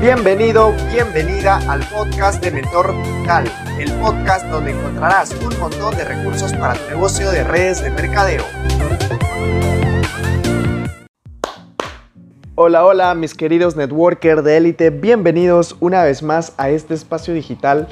Bienvenido, bienvenida al podcast de Mentor Digital, el podcast donde encontrarás un montón de recursos para tu negocio de redes de mercadeo. Hola, hola mis queridos networkers de élite, bienvenidos una vez más a este espacio digital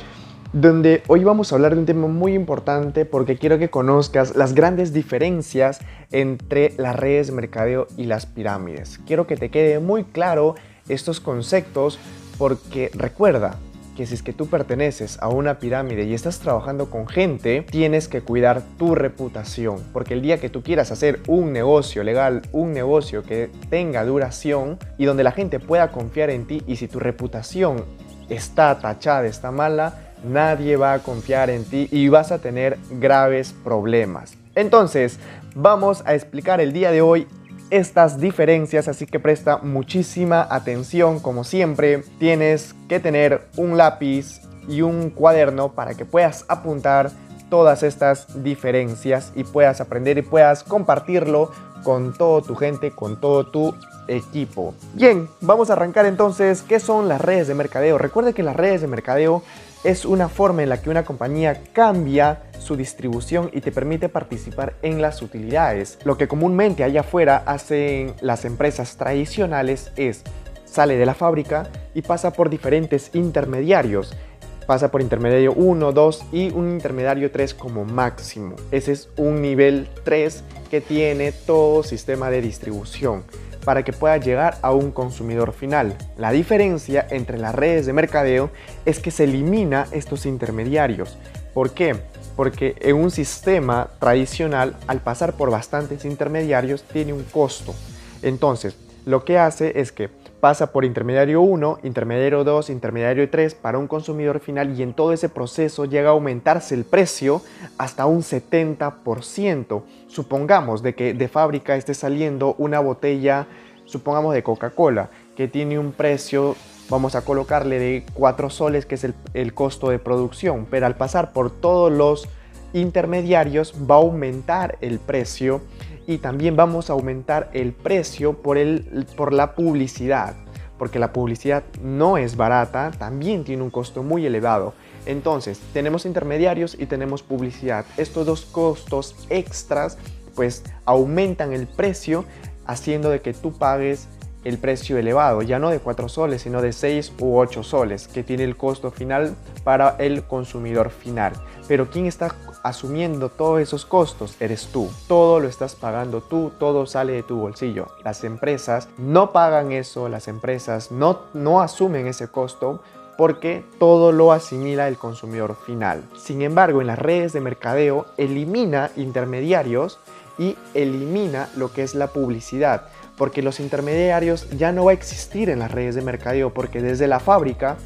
donde hoy vamos a hablar de un tema muy importante porque quiero que conozcas las grandes diferencias entre las redes de mercadeo y las pirámides. Quiero que te quede muy claro estos conceptos porque recuerda que si es que tú perteneces a una pirámide y estás trabajando con gente, tienes que cuidar tu reputación, porque el día que tú quieras hacer un negocio legal, un negocio que tenga duración y donde la gente pueda confiar en ti y si tu reputación está tachada, está mala, nadie va a confiar en ti y vas a tener graves problemas. Entonces, vamos a explicar el día de hoy estas diferencias, así que presta muchísima atención. Como siempre, tienes que tener un lápiz y un cuaderno para que puedas apuntar todas estas diferencias y puedas aprender y puedas compartirlo con toda tu gente, con todo tu equipo. Bien, vamos a arrancar entonces. ¿Qué son las redes de mercadeo? Recuerde que las redes de mercadeo es una forma en la que una compañía cambia su distribución y te permite participar en las utilidades. Lo que comúnmente allá afuera hacen las empresas tradicionales es sale de la fábrica y pasa por diferentes intermediarios. Pasa por intermediario 1, 2 y un intermediario 3 como máximo. Ese es un nivel 3 que tiene todo sistema de distribución para que pueda llegar a un consumidor final. La diferencia entre las redes de mercadeo es que se elimina estos intermediarios. ¿Por qué? Porque en un sistema tradicional, al pasar por bastantes intermediarios, tiene un costo. Entonces, lo que hace es que pasa por intermediario 1, intermediario 2, intermediario 3 para un consumidor final y en todo ese proceso llega a aumentarse el precio hasta un 70%. Supongamos de que de fábrica esté saliendo una botella, supongamos de Coca-Cola, que tiene un precio, vamos a colocarle de 4 soles, que es el, el costo de producción, pero al pasar por todos los intermediarios va a aumentar el precio y también vamos a aumentar el precio por, el, por la publicidad, porque la publicidad no es barata, también tiene un costo muy elevado. Entonces, tenemos intermediarios y tenemos publicidad. Estos dos costos extras pues aumentan el precio haciendo de que tú pagues el precio elevado, ya no de 4 soles, sino de 6 u 8 soles, que tiene el costo final para el consumidor final. Pero ¿quién está asumiendo todos esos costos? Eres tú. Todo lo estás pagando tú, todo sale de tu bolsillo. Las empresas no pagan eso, las empresas no, no asumen ese costo porque todo lo asimila el consumidor final. Sin embargo, en las redes de mercadeo elimina intermediarios y elimina lo que es la publicidad porque los intermediarios ya no va a existir en las redes de mercadeo, porque desde la fábrica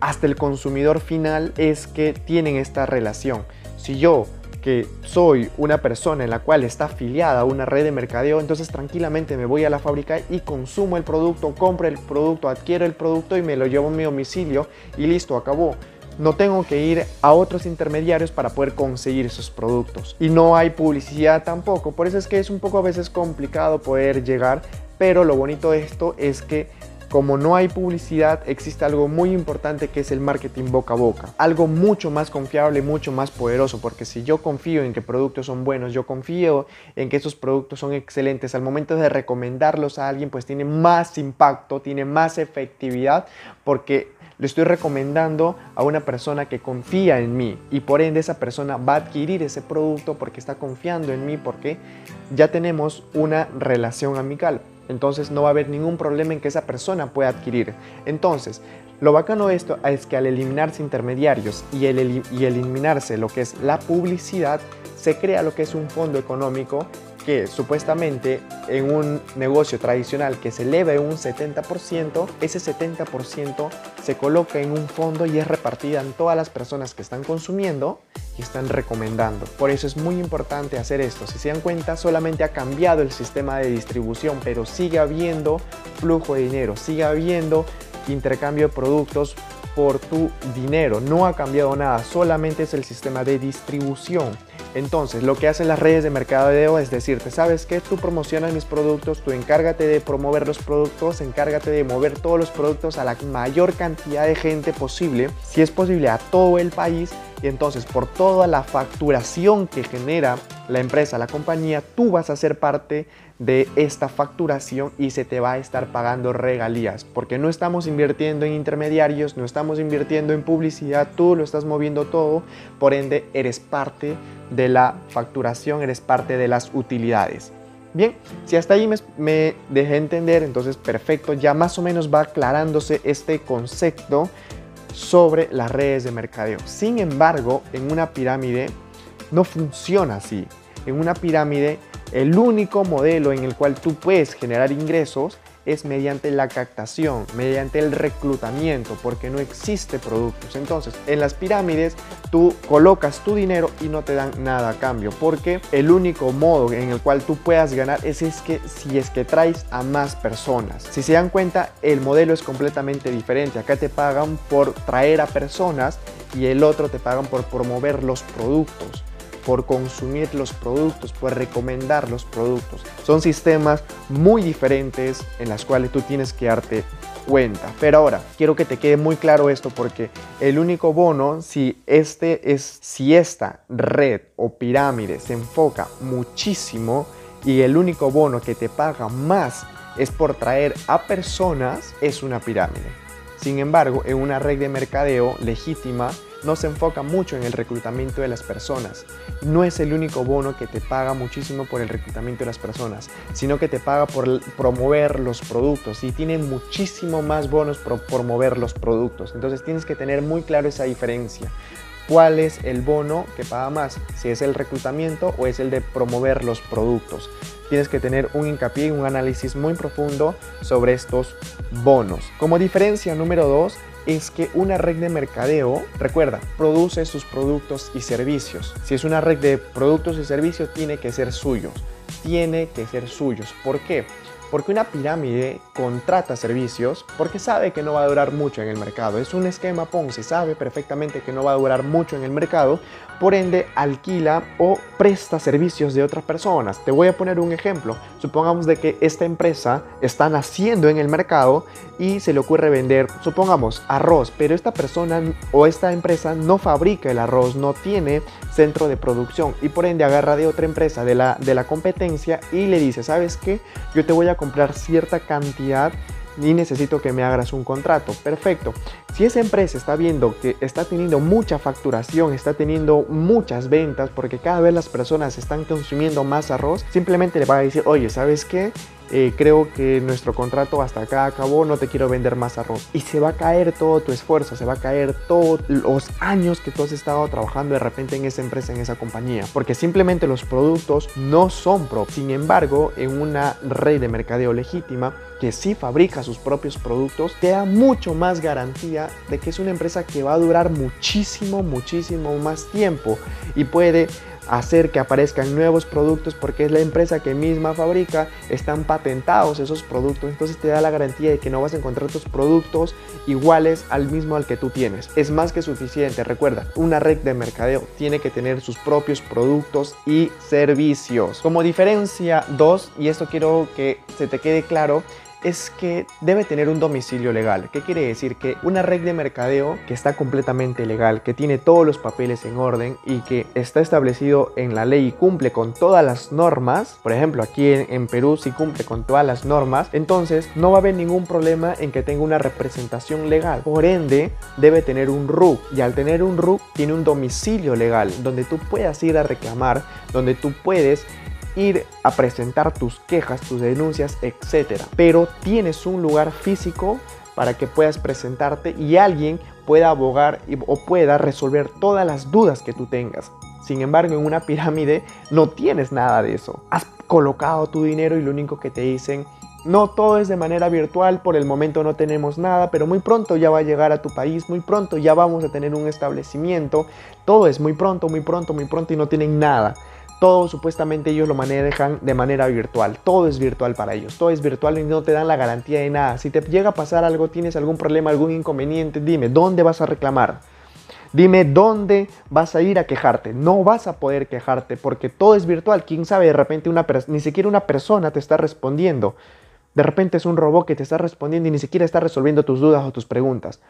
hasta el consumidor final es que tienen esta relación. Si yo que soy una persona en la cual está afiliada a una red de mercadeo, entonces tranquilamente me voy a la fábrica y consumo el producto, compro el producto, adquiero el producto y me lo llevo a mi domicilio y listo, acabó no tengo que ir a otros intermediarios para poder conseguir esos productos. Y no hay publicidad tampoco, por eso es que es un poco a veces complicado poder llegar, pero lo bonito de esto es que como no hay publicidad, existe algo muy importante que es el marketing boca a boca. Algo mucho más confiable, mucho más poderoso, porque si yo confío en que productos son buenos, yo confío en que esos productos son excelentes, al momento de recomendarlos a alguien, pues tiene más impacto, tiene más efectividad, porque le estoy recomendando a una persona que confía en mí y por ende esa persona va a adquirir ese producto porque está confiando en mí porque ya tenemos una relación amical. Entonces no va a haber ningún problema en que esa persona pueda adquirir. Entonces, lo bacano de esto es que al eliminarse intermediarios y, el, y eliminarse lo que es la publicidad, se crea lo que es un fondo económico que supuestamente en un negocio tradicional que se eleve un 70%, ese 70% se coloca en un fondo y es repartida en todas las personas que están consumiendo y están recomendando. Por eso es muy importante hacer esto. Si se dan cuenta, solamente ha cambiado el sistema de distribución, pero sigue habiendo flujo de dinero, sigue habiendo intercambio de productos por tu dinero. No ha cambiado nada, solamente es el sistema de distribución. Entonces, lo que hacen las redes de mercadeo es decirte, ¿sabes qué? Tú promocionas mis productos, tú encárgate de promover los productos, encárgate de mover todos los productos a la mayor cantidad de gente posible, si es posible a todo el país, y entonces por toda la facturación que genera la empresa, la compañía, tú vas a ser parte de esta facturación y se te va a estar pagando regalías, porque no estamos invirtiendo en intermediarios, no estamos invirtiendo en publicidad, tú lo estás moviendo todo, por ende eres parte de la facturación, eres parte de las utilidades. Bien, si hasta ahí me, dejé entender, entonces perfecto, ya más o menos va aclarándose este concepto sobre las redes de mercadeo. Sin embargo, en una pirámide no funciona así. En una pirámide el único modelo en el cual tú puedes generar ingresos es mediante la captación, mediante el reclutamiento, porque no existe productos. Entonces, en las pirámides tú colocas tu dinero y no te dan nada a cambio, porque el único modo en el cual tú puedas ganar es, es que si es que traes a más personas. Si se dan cuenta, el modelo es completamente diferente. Acá te pagan por traer a personas y el otro te pagan por promover los productos por consumir los productos, por recomendar los productos. Son sistemas muy diferentes en las cuales tú tienes que darte cuenta. Pero ahora, quiero que te quede muy claro esto porque el único bono, si, este es, si esta red o pirámide se enfoca muchísimo y el único bono que te paga más es por traer a personas, es una pirámide. Sin embargo, en una red de mercadeo legítima, no se enfoca mucho en el reclutamiento de las personas. No es el único bono que te paga muchísimo por el reclutamiento de las personas, sino que te paga por promover los productos y tiene muchísimo más bonos por promover los productos. Entonces tienes que tener muy claro esa diferencia. ¿Cuál es el bono que paga más? Si es el reclutamiento o es el de promover los productos. Tienes que tener un hincapié y un análisis muy profundo sobre estos bonos. Como diferencia número dos, es que una red de mercadeo, recuerda, produce sus productos y servicios. Si es una red de productos y servicios, tiene que ser suyos. Tiene que ser suyos. ¿Por qué? Porque una pirámide contrata servicios porque sabe que no va a durar mucho en el mercado. Es un esquema Ponzi, sabe perfectamente que no va a durar mucho en el mercado, por ende alquila o presta servicios de otras personas. Te voy a poner un ejemplo. Supongamos de que esta empresa está naciendo en el mercado y se le ocurre vender, supongamos, arroz, pero esta persona o esta empresa no fabrica el arroz, no tiene centro de producción y por ende agarra de otra empresa de la, de la competencia y le dice, ¿sabes qué? Yo te voy a comprar cierta cantidad y necesito que me hagas un contrato. Perfecto. Si esa empresa está viendo que está teniendo mucha facturación, está teniendo muchas ventas, porque cada vez las personas están consumiendo más arroz, simplemente le va a decir, oye, ¿sabes qué? Eh, creo que nuestro contrato hasta acá acabó, no te quiero vender más arroz. Y se va a caer todo tu esfuerzo, se va a caer todos los años que tú has estado trabajando de repente en esa empresa, en esa compañía. Porque simplemente los productos no son propios. Sin embargo, en una red de mercadeo legítima, que sí fabrica sus propios productos, te da mucho más garantía de que es una empresa que va a durar muchísimo, muchísimo más tiempo y puede hacer que aparezcan nuevos productos porque es la empresa que misma fabrica, están patentados esos productos, entonces te da la garantía de que no vas a encontrar tus productos iguales al mismo al que tú tienes. Es más que suficiente, recuerda, una red de mercadeo tiene que tener sus propios productos y servicios. Como diferencia 2, y esto quiero que se te quede claro, es que debe tener un domicilio legal. ¿Qué quiere decir? Que una red de mercadeo que está completamente legal, que tiene todos los papeles en orden y que está establecido en la ley y cumple con todas las normas, por ejemplo aquí en, Perú sí cumple con todas las normas, entonces no va a haber ningún problema en que tenga una representación legal. Por ende, debe tener un RUC y al tener un RUC tiene un domicilio legal donde tú puedas ir a reclamar, donde tú puedes ir a presentar tus quejas, tus denuncias, etc. Pero tienes un lugar físico para que puedas presentarte y alguien pueda abogar o pueda resolver todas las dudas que tú tengas. Sin embargo, en una pirámide no tienes nada de eso. Has colocado tu dinero y lo único que te dicen, no todo es de manera virtual, por el momento no tenemos nada, pero muy pronto ya va a llegar a tu país, muy pronto ya vamos a tener un establecimiento. Todo es muy pronto, muy pronto, muy pronto y no tienen nada todo supuestamente ellos lo manejan de manera virtual. Todo es virtual para ellos. Todo es virtual y no te dan la garantía de nada. Si te llega a pasar algo, tienes algún problema, algún inconveniente, dime, ¿dónde vas a reclamar? Dime dónde vas a ir a quejarte. No vas a poder quejarte porque todo es virtual. ¿Quién sabe? De repente una ni siquiera una persona te está respondiendo. De repente es un robot que te está respondiendo y ni siquiera está resolviendo tus dudas o tus preguntas.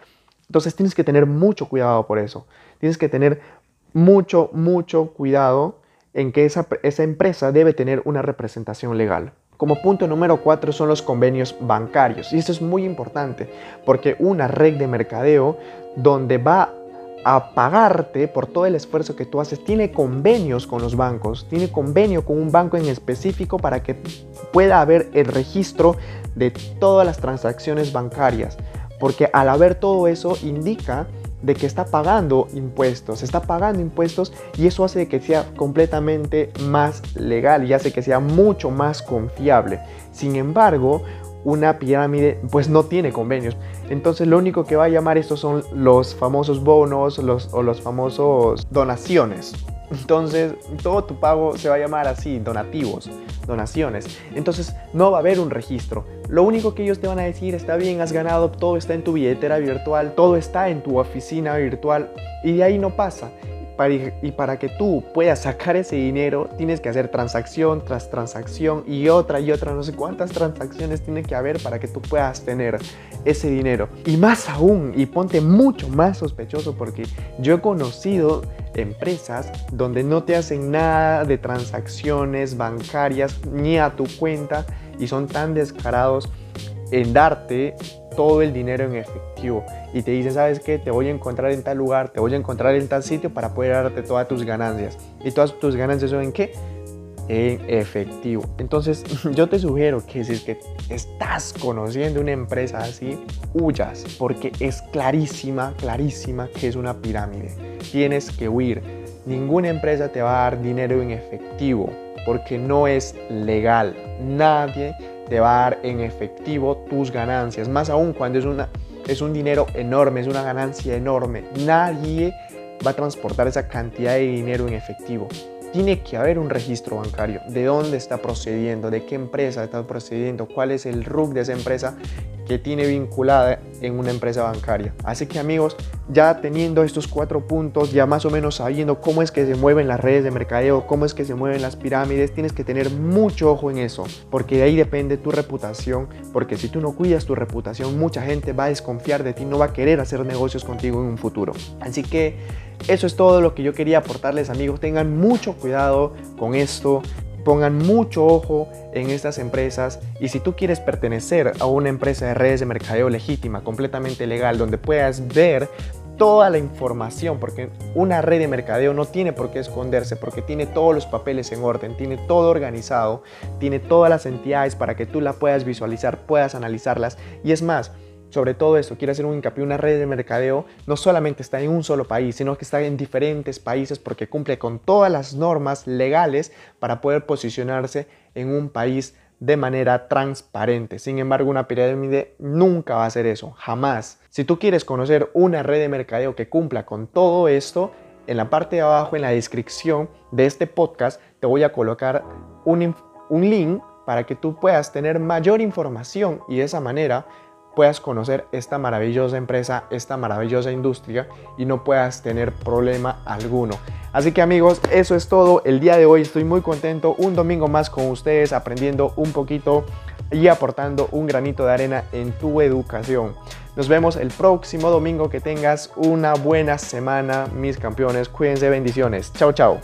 Entonces tienes que tener mucho cuidado por eso. Tienes que tener mucho, mucho cuidado en que esa, esa empresa debe tener una representación legal. Como punto número cuatro son los convenios bancarios. Y esto es muy importante porque una red de mercadeo donde va a pagarte por todo el esfuerzo que tú haces, tiene convenios con los bancos, tiene convenio con un banco en específico para que pueda haber el registro de todas las transacciones bancarias. Porque al haber todo eso indica de que está pagando impuestos, está pagando impuestos y eso hace que sea completamente más legal y hace que sea mucho más confiable. Sin embargo, una pirámide pues no tiene convenios. Entonces lo único que va a llamar estos son los famosos bonos los, o los famosos donaciones. Entonces todo tu pago se va a llamar así, donativos, donaciones. Entonces no va a haber un registro. Lo único que ellos te van a decir, está bien, has ganado, todo está en tu billetera virtual, todo está en tu oficina virtual y de ahí no pasa y para que tú puedas sacar ese dinero, tienes que hacer transacción tras transacción y otra y otra, no sé cuántas transacciones tiene que haber para que tú puedas tener ese dinero. Y más aún, y ponte mucho más sospechoso porque yo he conocido empresas donde no te hacen nada de transacciones bancarias ni a tu cuenta y son tan descarados en darte todo el dinero en efectivo y te dice, ¿sabes qué? Te voy a encontrar en tal lugar, te voy a encontrar en tal sitio para poder darte todas tus ganancias. ¿Y todas tus ganancias son en qué? En efectivo. Entonces, yo te sugiero que si es que estás conociendo una empresa así, huyas, porque es clarísima, clarísima que es una pirámide. Tienes que huir. Ninguna empresa te va a dar dinero en efectivo, porque no es legal. Nadie te va a dar en efectivo tus ganancias, más aún cuando es, una, es un dinero enorme, es una ganancia enorme. Nadie va a transportar esa cantidad de dinero en efectivo. Tiene que haber un registro bancario, de dónde está procediendo, de qué empresa está procediendo, cuál es el RUC de esa empresa que tiene vinculada en una empresa bancaria. Así que amigos, ya teniendo estos cuatro puntos, ya más o menos sabiendo cómo es que se mueven las redes de mercadeo, cómo es que se mueven las pirámides, tienes que tener mucho ojo en eso, porque de ahí depende tu reputación, porque si tú no cuidas tu reputación, mucha gente va a desconfiar de ti, no va a querer hacer negocios contigo en un futuro. Así que eso es todo lo que yo quería aportarles amigos, tengan mucho cuidado con esto, pongan mucho ojo en estas empresas y si tú quieres pertenecer a una empresa de redes de mercadeo legítima, completamente legal, donde puedas ver toda la información, porque una red de mercadeo no tiene por qué esconderse, porque tiene todos los papeles en orden, tiene todo organizado, tiene todas las entidades para que tú la puedas visualizar, puedas analizarlas. Y es más, sobre todo esto, quiero hacer un hincapié, una red de mercadeo no solamente está en un solo país, sino que está en diferentes países porque cumple con todas las normas legales para poder posicionarse en un país de manera transparente. Sin embargo, una pirámide nunca va a hacer eso, jamás. Si tú quieres conocer una red de mercadeo que cumpla con todo esto, en la parte de abajo, en la descripción de este podcast, te voy a colocar un, un link para que tú puedas tener mayor información y de esa manera puedas conocer esta maravillosa empresa, esta maravillosa industria y no puedas tener problema alguno. Así que amigos, eso es todo. El día de hoy estoy muy contento. Un domingo más con ustedes aprendiendo un poquito y aportando un granito de arena en tu educación. Nos vemos el próximo domingo. Que tengas una buena semana, mis campeones. Cuídense, bendiciones. Chao, chao.